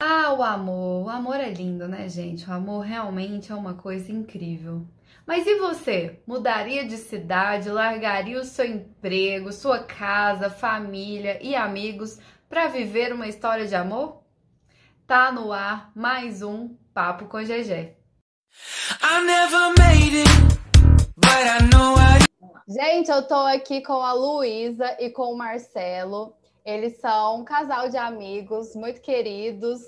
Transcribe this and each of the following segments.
Ah, o amor. O amor é lindo, né, gente? O amor realmente é uma coisa incrível. Mas e você? Mudaria de cidade, largaria o seu emprego, sua casa, família e amigos para viver uma história de amor? Tá no ar mais um Papo com GG. Gente, eu tô aqui com a Luísa e com o Marcelo. Eles são um casal de amigos muito queridos,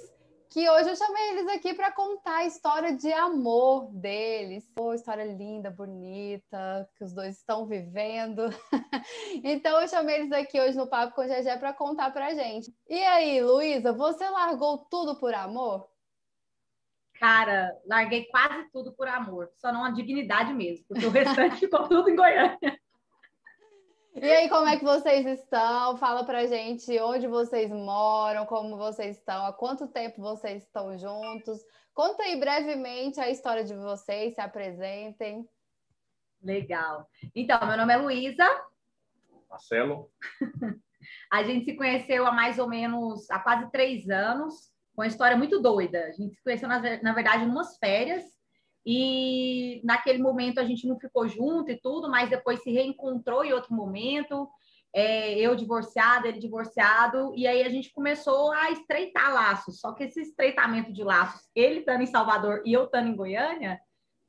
que hoje eu chamei eles aqui para contar a história de amor deles. Oh, história linda, bonita, que os dois estão vivendo. então eu chamei eles aqui hoje no Papo com Gegé para contar pra gente. E aí, Luísa, você largou tudo por amor? Cara, larguei quase tudo por amor, só não a dignidade mesmo, porque o restante ficou tudo em Goiânia. E aí, como é que vocês estão? Fala pra gente onde vocês moram, como vocês estão, há quanto tempo vocês estão juntos. Conta aí brevemente a história de vocês, se apresentem. Legal. Então, meu nome é Luísa. Marcelo. a gente se conheceu há mais ou menos há quase três anos, com uma história muito doida. A gente se conheceu, na, na verdade, em umas férias. E naquele momento a gente não ficou junto e tudo, mas depois se reencontrou em outro momento. É, eu divorciado, ele divorciado, e aí a gente começou a estreitar laços. Só que esse estreitamento de laços, ele estando em Salvador e eu estando em Goiânia,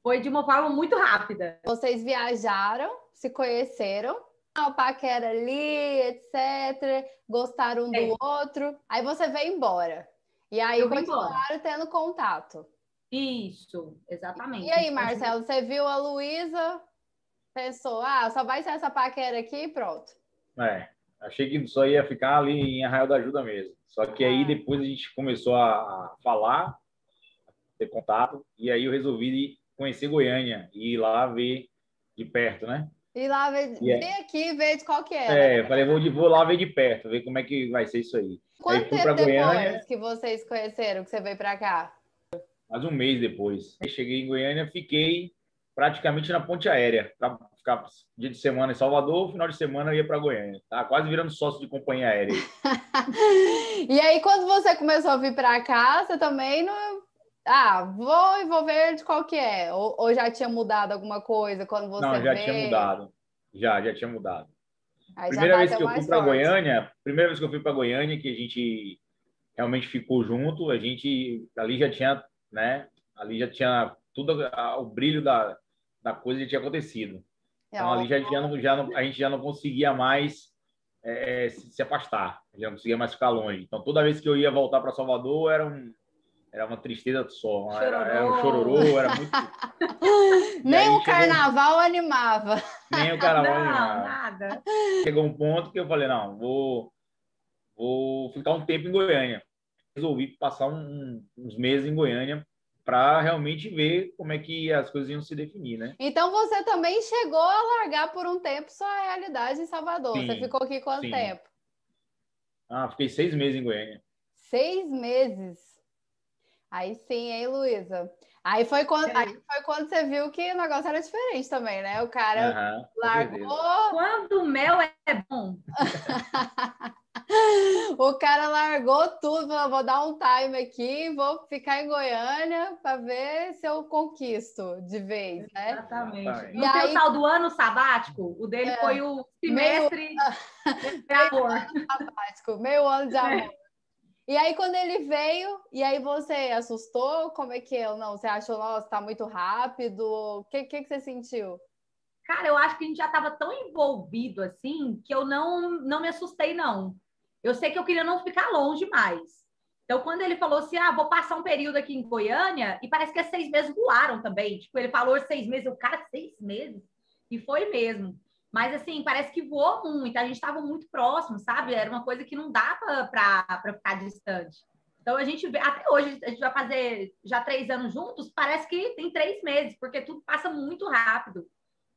foi de uma forma muito rápida. Vocês viajaram, se conheceram, o paquera ali, etc. Gostaram um é. do outro. Aí você veio embora. E aí continuaram tendo contato. Isso, exatamente. E aí, Marcelo, você viu a Luísa, pensou, ah, só vai ser essa paquera aqui e pronto. É, achei que só ia ficar ali em Arraial da Ajuda mesmo. Só que aí ah. depois a gente começou a falar, ter contato, e aí eu resolvi conhecer Goiânia e ir lá ver de perto, né? E lá ver, e ver aqui ver de qual que é. É, né? falei, vou, vou lá ver de perto, ver como é que vai ser isso aí. Quanto aí tempo depois Goiânia... que vocês conheceram, que você veio para cá? Mais um mês depois. Aí cheguei em Goiânia, fiquei praticamente na ponte aérea, ficar dia de semana em Salvador, final de semana eu ia para Goiânia. Tá quase virando sócio de companhia aérea. e aí, quando você começou a vir para cá, você também não. Ah, vou e vou ver de qual que é. Ou, ou, já tinha mudado alguma coisa quando você Não, já veio? tinha mudado. Já, já tinha mudado. Aí primeira vez que eu fui para Goiânia, primeira vez que eu fui para Goiânia, que a gente realmente ficou junto, a gente ali já tinha né? Ali já tinha tudo, o brilho da, da coisa já tinha acontecido. É então, ali já, já, não, já não, a gente já não conseguia mais é, se, se, afastar, já não conseguia mais ficar longe. Então, toda vez que eu ia voltar para Salvador, era, um, era uma tristeza só. Era, era, um chororô, era muito. Nem o carnaval chegou... animava. Nem o carnaval não, animava. Nada. Chegou um ponto que eu falei: não, vou, vou ficar um tempo em Goiânia resolvi passar um, uns meses em Goiânia para realmente ver como é que as coisas iam se definir, né? Então você também chegou a largar por um tempo sua realidade em Salvador. Sim, você ficou aqui quanto sim. tempo? Ah, fiquei seis meses em Goiânia. Seis meses. Aí sim, hein, Luísa? Aí foi quando, aí foi quando você viu que o negócio era diferente também, né? O cara uhum, largou. Quando o mel é bom. o cara largou tudo, falou: vou dar um time aqui, vou ficar em Goiânia para ver se eu conquisto de vez, né? Exatamente. E no aí... tal do ano sabático, o dele é, foi o semestre meio... de amor. Meio ano sabático, meio ano de amor. E aí, quando ele veio, e aí você assustou? Como é que é? Não, você achou, nossa, tá muito rápido? O que, que, que você sentiu? Cara, eu acho que a gente já estava tão envolvido assim que eu não, não me assustei, não. Eu sei que eu queria não ficar longe mais. Então, quando ele falou assim, ah, vou passar um período aqui em Goiânia, e parece que é seis meses voaram também. Tipo, ele falou seis meses, o cara, seis meses. E foi mesmo. Mas, assim, parece que voou muito. A gente estava muito próximo, sabe? Era uma coisa que não dava para ficar distante. Então, a gente vê, até hoje, a gente vai fazer já três anos juntos, parece que tem três meses, porque tudo passa muito rápido.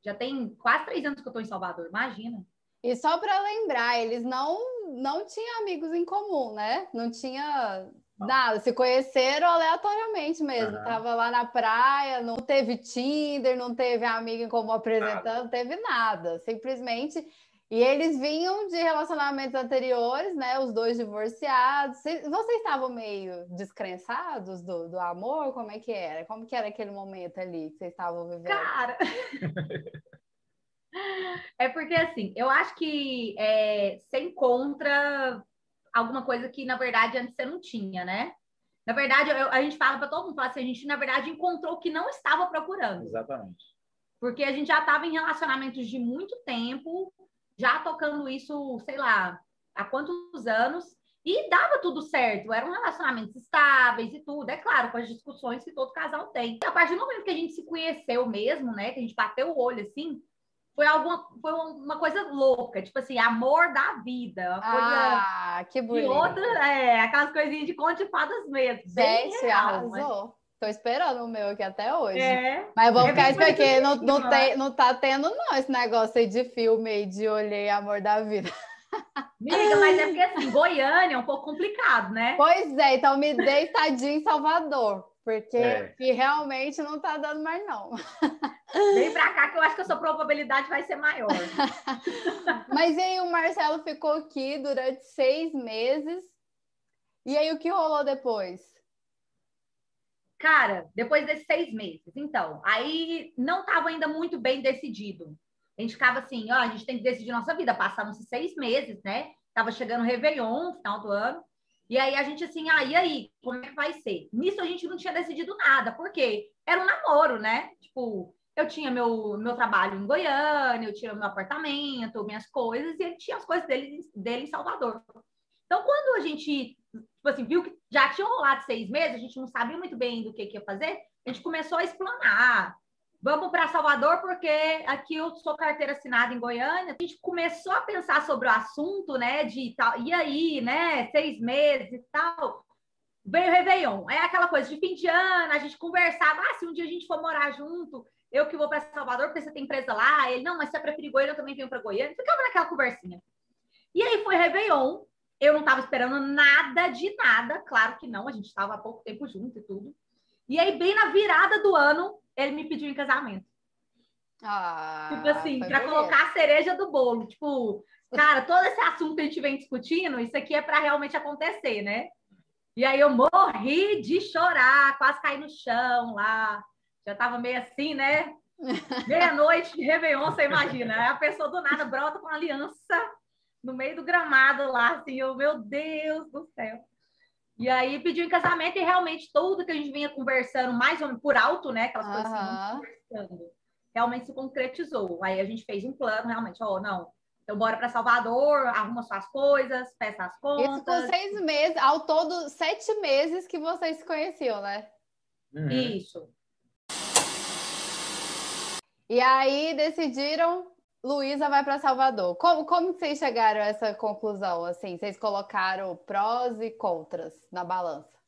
Já tem quase três anos que eu estou em Salvador, imagina. E só para lembrar, eles não não tinham amigos em comum, né? Não tinha nada, se conheceram aleatoriamente mesmo. Uhum. Tava lá na praia, não teve Tinder, não teve amigo em comum apresentando, não teve nada. Simplesmente. E eles vinham de relacionamentos anteriores, né? Os dois divorciados. Vocês estavam meio descrençados do, do amor? Como é que era? Como que era aquele momento ali que vocês estavam vivendo? Cara! é porque, assim, eu acho que é, você encontra alguma coisa que, na verdade, antes você não tinha, né? Na verdade, eu, a gente fala para todo mundo, fala assim, a gente, na verdade, encontrou o que não estava procurando. Exatamente. Porque a gente já estava em relacionamentos de muito tempo, já tocando isso, sei lá, há quantos anos, e dava tudo certo, eram relacionamentos estáveis e tudo, é claro, com as discussões que todo casal tem. E a partir do momento que a gente se conheceu mesmo, né, que a gente bateu o olho assim, foi alguma foi uma coisa louca, tipo assim, amor da vida. ah, que bonito. E outra, é, aquelas coisinhas de conte fadas mesmo. Gente, arrasou. Mas... Tô esperando o meu aqui até hoje. É, mas vou é ficar esperando, porque não, não, tem, não tá tendo, não, esse negócio aí de filme aí de olhei amor da vida. Amiga, mas é porque assim, Goiânia é um pouco complicado, né? Pois é, então me dei tadinho em Salvador, porque é. realmente não tá dando mais, não. Vem pra cá que eu acho que a sua probabilidade vai ser maior. mas aí o Marcelo ficou aqui durante seis meses. E aí o que rolou depois? Cara, depois desses seis meses, então, aí não estava ainda muito bem decidido. A gente ficava assim, ó, a gente tem que decidir nossa vida. Passaram-se seis meses, né? Tava chegando o Réveillon, final do ano. E aí a gente assim, ah, e aí? Como é que vai ser? Nisso a gente não tinha decidido nada, porque era um namoro, né? Tipo, eu tinha meu, meu trabalho em Goiânia, eu tinha meu apartamento, minhas coisas, e ele tinha as coisas dele, dele em Salvador. Então, quando a gente tipo assim, viu que já tinha rolado seis meses, a gente não sabia muito bem do que, que ia fazer, a gente começou a explanar. Vamos para Salvador, porque aqui eu sou carteira assinada em Goiânia. A gente começou a pensar sobre o assunto, né? De tal, e aí, né? Seis meses e tal. Veio o Réveillon. É aquela coisa de fim de ano, a gente conversava. Ah, se um dia a gente for morar junto, eu que vou para Salvador, porque você tem empresa lá. Ele, não, mas se é preferir Goiânia, eu também venho para Goiânia. Ficava naquela conversinha. E aí foi Réveillon. Eu não estava esperando nada de nada, claro que não, a gente estava há pouco tempo junto e tudo. E aí, bem na virada do ano, ele me pediu em casamento. Ah, tipo assim, para colocar a cereja do bolo. Tipo, cara, todo esse assunto que a gente vem discutindo, isso aqui é para realmente acontecer, né? E aí eu morri de chorar, quase caí no chão lá. Já tava meio assim, né? Meia-noite de Réveillon, você imagina. A pessoa do nada brota com aliança no meio do gramado lá, assim, eu, meu Deus do céu. E aí pediu em casamento e realmente tudo que a gente vinha conversando, mais ou menos por alto, né? Aquelas coisas assim, conversando, realmente se concretizou. Aí a gente fez um plano, realmente, ó, oh, não, então bora para Salvador, arruma suas coisas, peça as contas. Isso com seis meses, ao todo sete meses que vocês se conheciam, né? Uhum. Isso. E aí decidiram Luísa vai para Salvador. Como, como vocês chegaram a essa conclusão? Assim, vocês colocaram prós e contras na balança?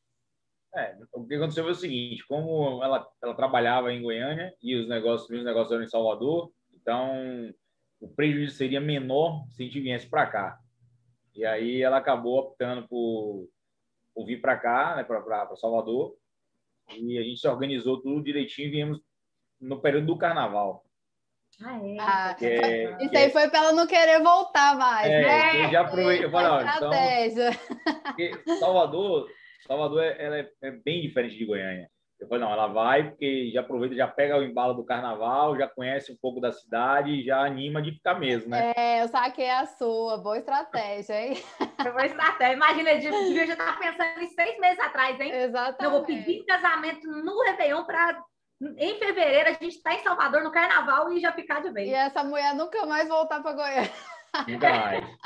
É, o que aconteceu foi o seguinte: como ela, ela trabalhava em Goiânia e os negócios, os negócios eram em Salvador, então o prejuízo seria menor se a gente viesse para cá. E aí ela acabou optando por, por vir para cá, né, para Salvador, e a gente se organizou tudo direitinho e viemos no período do carnaval. Ah, é? Ah, é, isso aí foi para ela não querer voltar mais, é, né? Eu já aproveitei, eu falei, estratégia. Então, Salvador, Salvador é, ela é, é, bem diferente de Goiânia. Eu falei, não, ela vai porque já aproveita, já pega o embalo do carnaval, já conhece um pouco da cidade, já anima de ficar mesmo, né? É, eu saquei a sua, boa estratégia, hein? boa estratégia. Imagina, eu já estava pensando em seis meses atrás, hein? Exatamente. Eu vou pedir casamento no Réveillon para em fevereiro a gente está em Salvador no carnaval e já ficar de vez. E essa mulher nunca mais voltar para Goiânia. Nunca mais.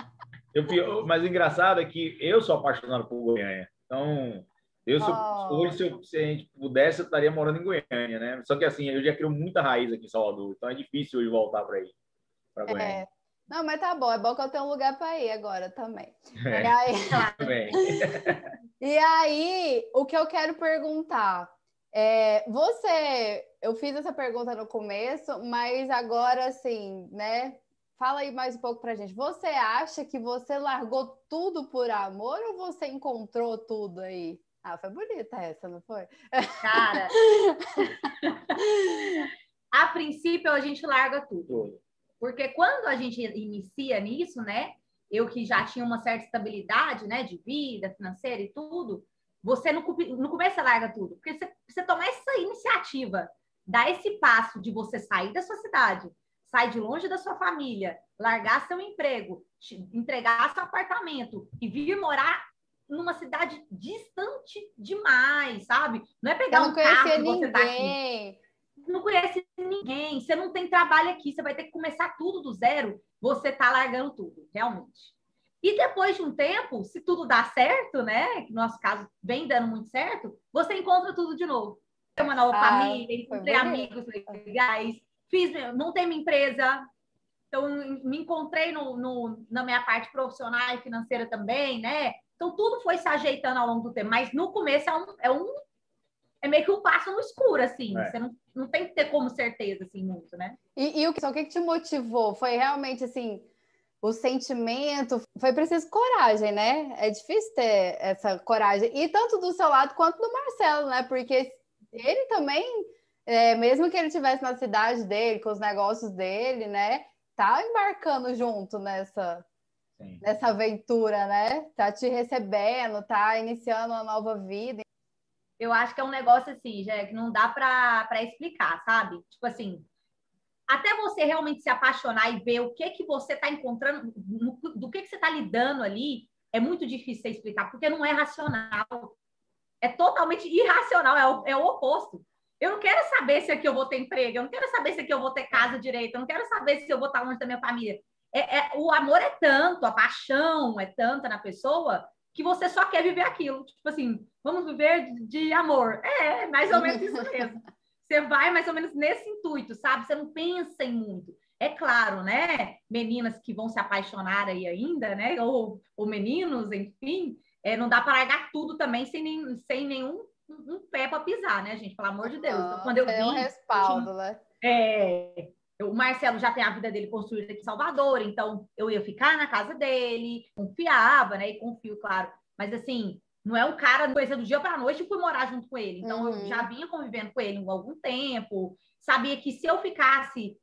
Eu, mas o engraçado é que eu sou apaixonado por Goiânia. Então, eu sou, oh. hoje, se, eu, se, a gente pudesse, eu estaria morando em Goiânia, né? Só que assim, eu já crio muita raiz aqui em Salvador, então é difícil hoje voltar para aí, para Goiânia. É. Não, mas tá bom, é bom que eu tenho um lugar para ir agora também. É, e, aí... também. e aí, o que eu quero perguntar, é, você, eu fiz essa pergunta no começo, mas agora, assim, né? Fala aí mais um pouco pra gente. Você acha que você largou tudo por amor ou você encontrou tudo aí? Ah, foi bonita essa, não foi? Cara, a princípio a gente larga tudo. Porque quando a gente inicia nisso, né? Eu que já tinha uma certa estabilidade, né? De vida financeira e tudo, você no começo você larga tudo. Porque você, você tomar essa iniciativa, dar esse passo de você sair da sua cidade, sair de longe da sua família, largar seu emprego, entregar seu apartamento e vir morar numa cidade distante demais, sabe? Não é pegar um carro que você tá aqui. Não conhece ninguém, você não tem trabalho aqui, você vai ter que começar tudo do zero, você tá largando tudo, realmente. E depois de um tempo, se tudo dá certo, né? Que no nosso caso vem dando muito certo, você encontra tudo de novo. Tem uma nova ah, família, encontrei amigos legais, fiz, montei minha empresa, então me encontrei no, no, na minha parte profissional e financeira também, né? Então tudo foi se ajeitando ao longo do tempo, mas no começo é um, é um é meio que um passo no escuro, assim. É. Você não, não tem que ter como certeza, assim, muito, né? E, e o, que, o que te motivou? Foi realmente, assim, o sentimento? Foi preciso coragem, né? É difícil ter essa coragem. E tanto do seu lado quanto do Marcelo, né? Porque ele também, é, mesmo que ele estivesse na cidade dele, com os negócios dele, né? Tá embarcando junto nessa, nessa aventura, né? Tá te recebendo, tá iniciando uma nova vida. Eu acho que é um negócio assim, já que não dá para explicar, sabe? Tipo assim, até você realmente se apaixonar e ver o que que você está encontrando, do que que você está lidando ali, é muito difícil você explicar, porque não é racional. É totalmente irracional, é o, é o oposto. Eu não quero saber se aqui eu vou ter emprego, eu não quero saber se aqui eu vou ter casa direita, eu não quero saber se eu vou estar longe da minha família. É, é, o amor é tanto, a paixão é tanta na pessoa que você só quer viver aquilo. Tipo assim, vamos viver de, de amor. É, é mais ou menos isso mesmo. Você vai mais ou menos nesse intuito, sabe? Você não pensa em muito. É claro, né? Meninas que vão se apaixonar aí ainda, né? Ou, ou meninos, enfim, é, não dá para largar tudo também sem, nem, sem nenhum um pé para pisar, né, gente? Pelo amor de Deus. Então, quando eu vi, um respaldo, eu tinha, né? É, o Marcelo já tem a vida dele construída aqui em Salvador, então eu ia ficar na casa dele, confiava, né? E confio, claro. Mas assim, não é um cara coisa do dia para a noite e fui morar junto com ele. Então, uhum. eu já vinha convivendo com ele há algum tempo. Sabia que se eu ficasse,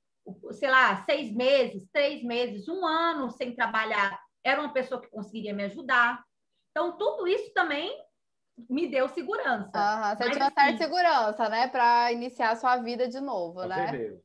sei lá, seis meses, três meses, um ano sem trabalhar, era uma pessoa que conseguiria me ajudar. Então, tudo isso também me deu segurança. Uhum. Você Mas, tinha uma certa assim, segurança, né? Para iniciar a sua vida de novo, né? Certeza.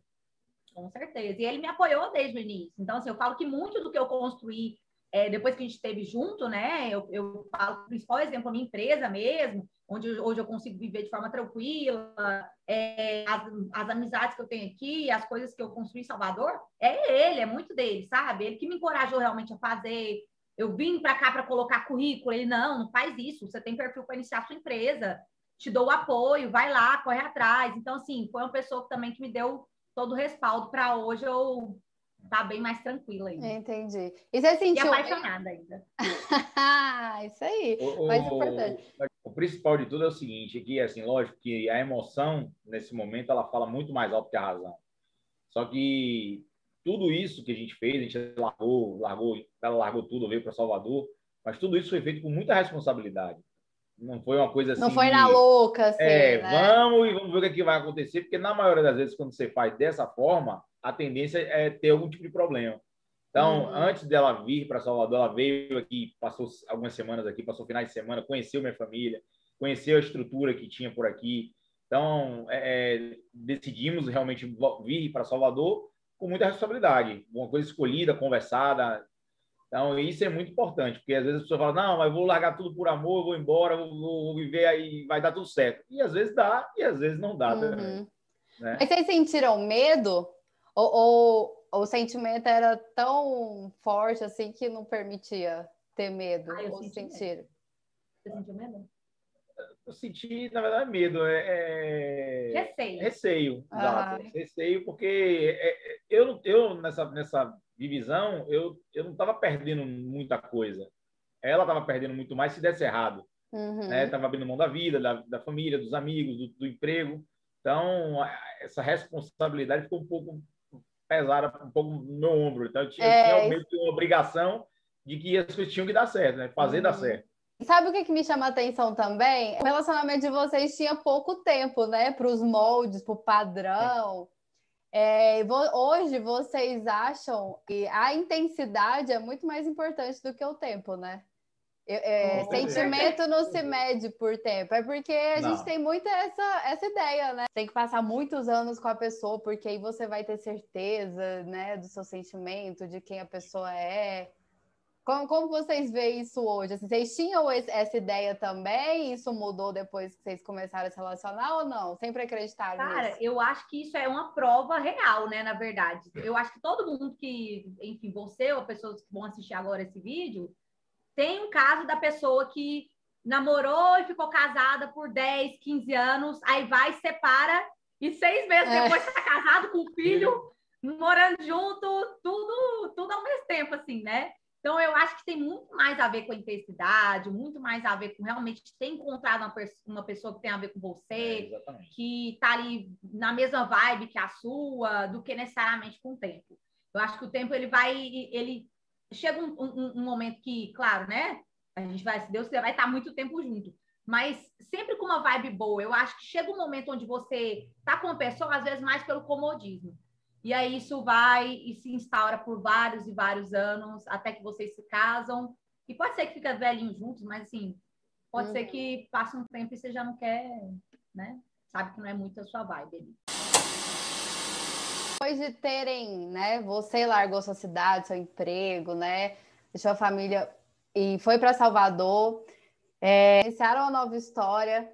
Com certeza. E ele me apoiou desde o início. Então, assim, eu falo que muito do que eu construí é, depois que a gente esteve junto, né? Eu, eu falo o principal exemplo, a minha empresa mesmo, onde hoje eu consigo viver de forma tranquila, é, as, as, amizades que eu tenho aqui, as coisas que eu construí em Salvador, é ele, é muito dele, sabe? Ele que me encorajou realmente a fazer. Eu vim para cá para colocar currículo, ele não, não faz isso, você tem perfil para iniciar sua empresa, te dou o apoio, vai lá, corre atrás. Então, assim, foi uma pessoa também que me deu todo o respaldo para hoje eu tá bem mais tranquila ainda. Entendi. E você sentiu... E apaixonada ainda. Isso aí, o, mais importante. O, o principal de tudo é o seguinte, que assim, lógico que a emoção, nesse momento, ela fala muito mais alto que a razão. Só que tudo isso que a gente fez, a gente largou, largou, ela largou tudo, veio para Salvador, mas tudo isso foi feito com muita responsabilidade. Não foi uma coisa assim. Não foi na louca, assim. É, né? vamos e vamos ver o que, é que vai acontecer, porque na maioria das vezes, quando você faz dessa forma, a tendência é ter algum tipo de problema. Então, uhum. antes dela vir para Salvador, ela veio aqui, passou algumas semanas aqui, passou finais de semana, conheceu minha família, conheceu a estrutura que tinha por aqui. Então, é, é decidimos realmente vir para Salvador com muita responsabilidade, uma coisa escolhida, conversada. Então, isso é muito importante, porque às vezes a pessoa fala, não, mas vou largar tudo por amor, vou embora, vou, vou viver aí, vai dar tudo certo. E às vezes dá, e às vezes não dá. Uhum. Né? Mas vocês sentiram medo ou, ou, o sentimento era tão forte assim que não permitia ter medo ah, ou senti sentir? Medo. Você sentiu medo? Eu senti, na verdade, medo. É, é... Receio. Receio, ah. Receio, porque é, é, eu, eu nessa, nessa divisão, eu, eu não estava perdendo muita coisa. Ela estava perdendo muito mais se desse errado. Uhum. Né? Tava abrindo mão da vida, da, da família, dos amigos, do, do emprego. Então, essa responsabilidade ficou um pouco pesada um pouco no meu ombro. Então, eu tinha, é, eu tinha uma obrigação de que as coisas tinham que dar certo, né? Fazer uhum. dar certo. Sabe o que, que me chama a atenção também? O relacionamento de vocês tinha pouco tempo, né? Para os moldes, para o padrão. É, hoje vocês acham que a intensidade é muito mais importante do que o tempo, né? É, sentimento não se mede por tempo, é porque a não. gente tem muito essa, essa ideia, né? Tem que passar muitos anos com a pessoa, porque aí você vai ter certeza, né, do seu sentimento, de quem a pessoa é. Como, como vocês veem isso hoje? Assim, vocês tinham essa ideia também? Isso mudou depois que vocês começaram a se relacionar ou não? Sempre acreditaram Cara, nisso? eu acho que isso é uma prova real, né? Na verdade. Eu acho que todo mundo que, enfim, você ou pessoas que vão assistir agora esse vídeo, tem um caso da pessoa que namorou e ficou casada por 10, 15 anos, aí vai, separa, e seis meses é. depois está casado com o filho, morando junto, tudo, tudo ao mesmo tempo, assim, né? Então, eu acho que tem muito mais a ver com a intensidade, muito mais a ver com realmente ter encontrado uma, uma pessoa que tem a ver com você, é, que está ali na mesma vibe que a sua, do que necessariamente com o tempo. Eu acho que o tempo ele vai, ele chega um, um, um, momento que, claro, né? A gente vai, se Deus quiser, vai estar muito tempo junto. Mas sempre com uma vibe boa. Eu acho que chega um momento onde você tá com uma pessoa, às vezes mais pelo comodismo. E aí isso vai e se instaura por vários e vários anos, até que vocês se casam. E pode ser que fica velhinho juntos, mas assim, pode uhum. ser que passe um tempo e você já não quer, né? Sabe que não é muito a sua vibe ali depois de terem, né, você largou sua cidade, seu emprego, né, deixou a família e foi para Salvador, é, iniciaram uma nova história.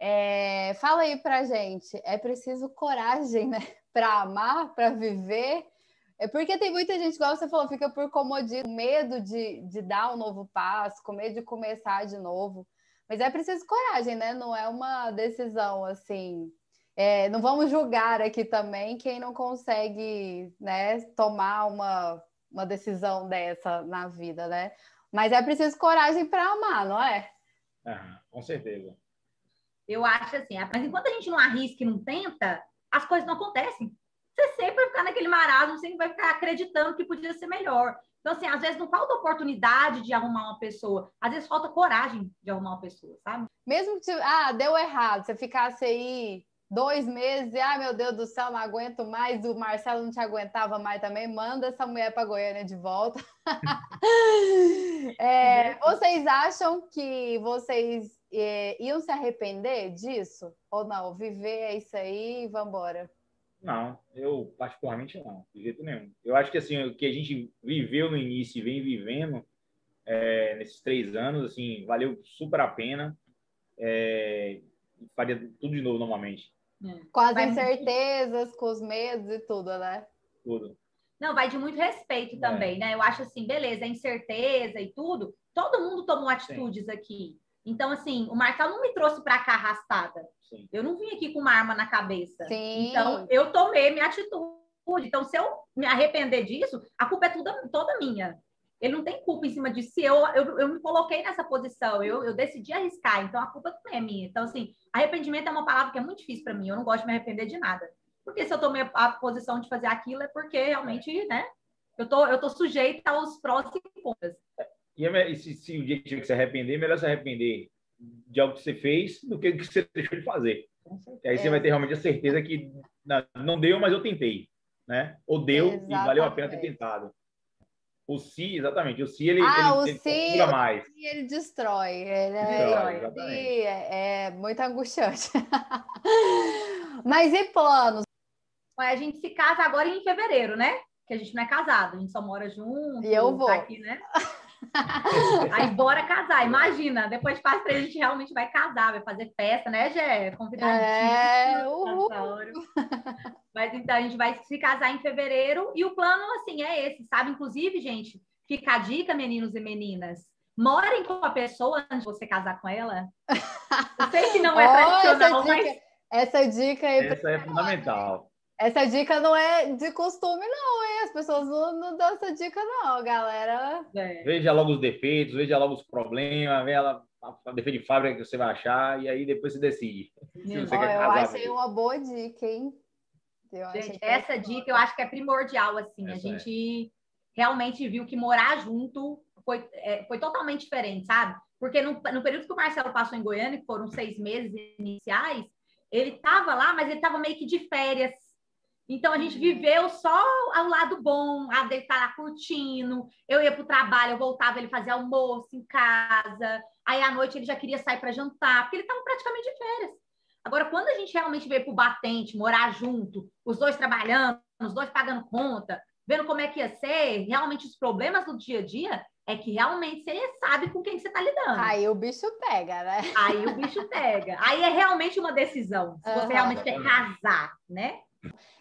É, fala aí pra gente, é preciso coragem, né, para amar, para viver? É porque tem muita gente, igual você falou, fica por comodismo, medo de, de dar um novo passo, com medo de começar de novo. Mas é preciso coragem, né? Não é uma decisão assim é, não vamos julgar aqui também quem não consegue né, tomar uma, uma decisão dessa na vida, né? Mas é preciso coragem para amar, não é? Ah, com certeza. Eu acho assim, mas enquanto a gente não arrisca e não tenta, as coisas não acontecem. Você sempre vai ficar naquele marasmo, sempre vai ficar acreditando que podia ser melhor. Então, assim, às vezes não falta oportunidade de arrumar uma pessoa, às vezes falta coragem de arrumar uma pessoa, sabe? Mesmo que, ah, deu errado, você ficasse aí dois meses e, ai meu Deus do céu, não aguento mais, o Marcelo não te aguentava mais também, manda essa mulher para Goiânia de volta. é, vocês acham que vocês é, iam se arrepender disso? Ou não? Viver é isso aí e vamos embora? Não, eu particularmente não, de jeito nenhum. Eu acho que assim, o que a gente viveu no início e vem vivendo é, nesses três anos, assim, valeu super a pena. É, faria tudo de novo normalmente. É. Com as vai incertezas, muito... com os medos e tudo, né? Tudo. Não, vai de muito respeito é. também, né? Eu acho assim, beleza, a incerteza e tudo, todo mundo tomou atitudes Sim. aqui. Então, assim, o Marcelo não me trouxe para cá arrastada. Sim. Eu não vim aqui com uma arma na cabeça. Sim. Então, eu tomei minha atitude. Então, se eu me arrepender disso, a culpa é toda, toda minha ele não tem culpa em cima disso. Se eu, eu, eu me coloquei nessa posição, eu, eu decidi arriscar, então a culpa não é minha. Então, assim, arrependimento é uma palavra que é muito difícil para mim. Eu não gosto de me arrepender de nada. Porque se eu tomei a posição de fazer aquilo, é porque realmente, né? Eu tô, eu tô sujeita aos prós e contras. E, é, se, se o dia que tiver que se arrepender, é melhor se arrepender de algo que você fez do que que você deixou de fazer. E aí você vai ter realmente a certeza que não, não deu, mas eu tentei. Né? Ou deu Exatamente. e valeu a pena ter tentado. O Si, exatamente. O Si, ele, ah, ele, o si, mais. O si, ele destrói. Ele é, destrói, é, é, muito angustiante. Mas e planos? A gente se casa agora em fevereiro, né? Que a gente não é casado, a gente só mora junto. E eu vou. Tá aqui, né? Aí bora casar, imagina, depois de quase três a gente realmente vai casar, vai fazer festa, né, Gé? Convidadinho. É, então a gente vai se casar em fevereiro e o plano, assim, é esse, sabe? Inclusive, gente, fica a dica, meninos e meninas. Morem com a pessoa antes de você casar com ela. Eu sei que não é oh, tradicional, essa dica, mas. Essa dica aí. Essa é fundamental. Essa dica não é de costume, não, hein? As pessoas não, não dão essa dica, não, galera. É. Veja logo os defeitos, veja logo os problemas, veja ela, a defeito de fábrica que você vai achar, e aí depois você decide. Se você quer eu achei mesmo. uma boa dica, hein? Eu gente, essa é dica eu acho que é primordial, assim. Essa a é. gente é. realmente viu que morar junto foi, é, foi totalmente diferente, sabe? Porque no, no período que o Marcelo passou em Goiânia, que foram seis meses iniciais, ele estava lá, mas ele estava meio que de férias Então a gente viveu só ao lado bom, a dele estar lá curtindo. Eu ia para o trabalho, eu voltava, ele fazia almoço em casa. Aí à noite ele já queria sair para jantar, porque ele estava praticamente de férias. Agora, quando a gente realmente veio para o batente, morar junto, os dois trabalhando, os dois pagando conta, vendo como é que ia ser, realmente os problemas do dia a dia, é que realmente você sabe com quem você está lidando. Aí o bicho pega, né? Aí o bicho pega. Aí é realmente uma decisão, se uhum. você realmente quer casar, né?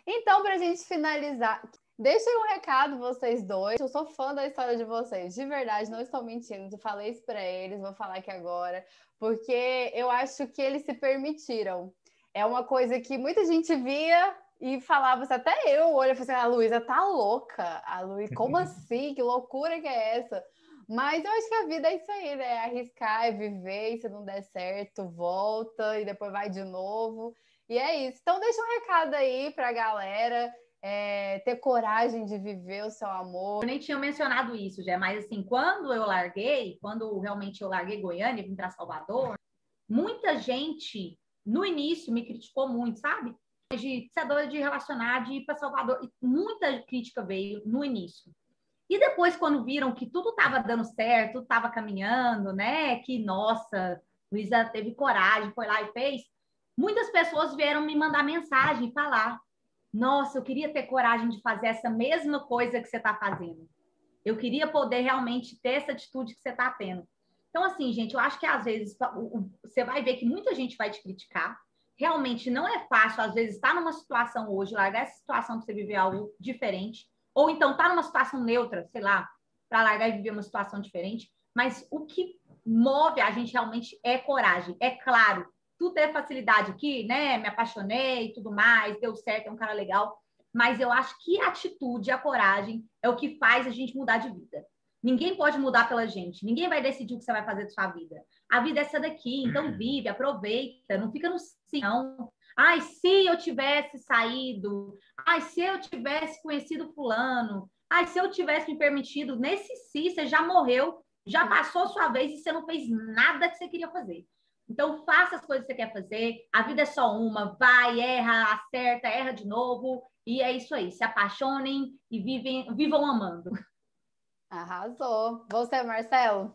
Então, para a gente finalizar, deixem um recado, vocês dois. Eu sou fã da história de vocês, de verdade, não estou mentindo. Eu falei isso para eles, vou falar aqui agora, porque eu acho que eles se permitiram. É uma coisa que muita gente via e falava assim, até eu olho e falei assim, a Luísa tá louca. A Luísa, como assim? Que loucura que é essa? Mas eu acho que a vida é isso aí, né? É arriscar, é viver, e se não der certo, volta e depois vai de novo. E é isso. Então, deixa um recado aí para a galera. É, ter coragem de viver o seu amor. Eu nem tinha mencionado isso, já, mas assim, quando eu larguei, quando realmente eu larguei Goiânia e vim para Salvador, muita gente no início me criticou muito, sabe? De ser doida de relacionar, de ir para Salvador. Muita crítica veio no início. E depois, quando viram que tudo estava dando certo, estava caminhando, né? Que, nossa, Luísa teve coragem, foi lá e fez Muitas pessoas vieram me mandar mensagem, falar: Nossa, eu queria ter coragem de fazer essa mesma coisa que você está fazendo. Eu queria poder realmente ter essa atitude que você está tendo. Então, assim, gente, eu acho que às vezes você vai ver que muita gente vai te criticar. Realmente não é fácil, às vezes, estar tá numa situação hoje, largar essa situação para você viver algo diferente. Ou então estar tá numa situação neutra, sei lá, para largar e viver uma situação diferente. Mas o que move a gente realmente é coragem. É claro, tu ter facilidade aqui, né? Me apaixonei e tudo mais, deu certo, é um cara legal. Mas eu acho que a atitude, a coragem é o que faz a gente mudar de vida. Ninguém pode mudar pela gente. Ninguém vai decidir o que você vai fazer da sua vida. A vida é essa daqui, então uhum. vive, aproveita, não fica no sim, não. Ai, se eu tivesse saído. Ai, se eu tivesse conhecido fulano. Ai, se eu tivesse me permitido. Nesse si, você já morreu, já passou sua vez e você não fez nada que você queria fazer. Então, faça as coisas que você quer fazer. A vida é só uma. Vai, erra, acerta, erra de novo. E é isso aí. Se apaixonem e vivem, vivam amando. Arrasou. Você, Marcelo?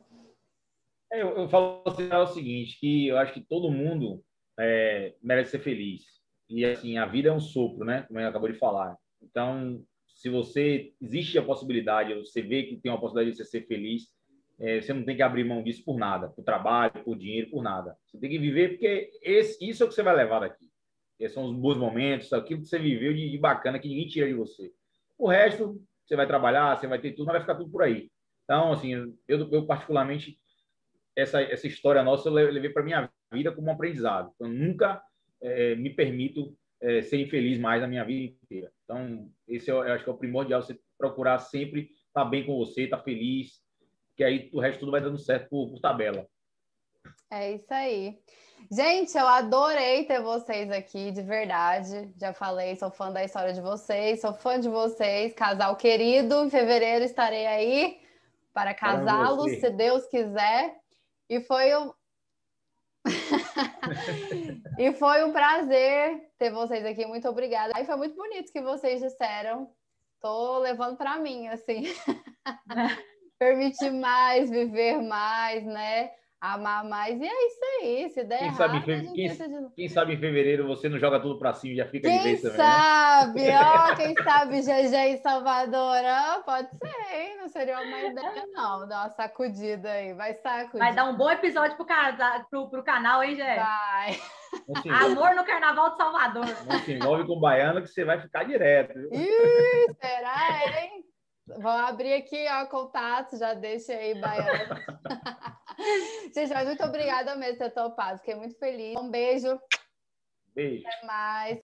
É, eu, eu falo assim, é o seguinte, que eu acho que todo mundo é, merece ser feliz. E, assim, a vida é um sopro, né? Como eu acabou de falar. Então, se você... Existe a possibilidade, você vê que tem uma possibilidade de você ser feliz, é, você não tem que abrir mão disso por nada, por trabalho, por dinheiro, por nada. Você tem que viver porque esse, isso é o que você vai levar daqui. Esses são os bons momentos, aquilo que você viveu de, de, bacana que ninguém tira de você. O resto, você vai trabalhar, você vai ter tudo, mas vai ficar tudo por aí. Então, assim, eu, eu particularmente, essa, essa história nossa eu levei para minha vida como um aprendizado. Eu nunca é, me permito é, ser infeliz mais na minha vida inteira. Então, esse eu, eu acho que é o primordial, você procurar sempre estar bem com você, estar feliz, que aí o resto tudo vai dando certo por, por tabela. É isso aí. Gente, eu adorei ter vocês aqui, de verdade. Já falei, sou fã da história de vocês, sou fã de vocês, casal querido. Em fevereiro estarei aí para casá-los, se Deus quiser. E foi um e foi um prazer ter vocês aqui. Muito obrigada. Aí foi muito bonito que vocês disseram. Tô levando para mim, assim. permitir mais, viver mais, né? Amar mais. E é isso aí. Se der quem errado, sabe, quem, de... quem, sabe em fevereiro você não joga tudo para cima e já fica quem de vez também. Quem né? sabe? Né? Ó, quem sabe GG em Salvador? Oh, pode ser, hein? Não seria uma ideia, não. Dar uma sacudida aí. Vai sacudir. Vai dar um bom episódio pro, casa, pro, pro canal, hein, Gé? Vai. Amor no Carnaval de Salvador. Não se envolve com baiano que você vai ficar direto. Viu? Ih, será, hein? Vou abrir aqui, ó, contato, já deixa aí, baiano. Gente, mas muito obrigada mesmo por ter topado, fiquei muito feliz. Um beijo. Beijo. Até mais.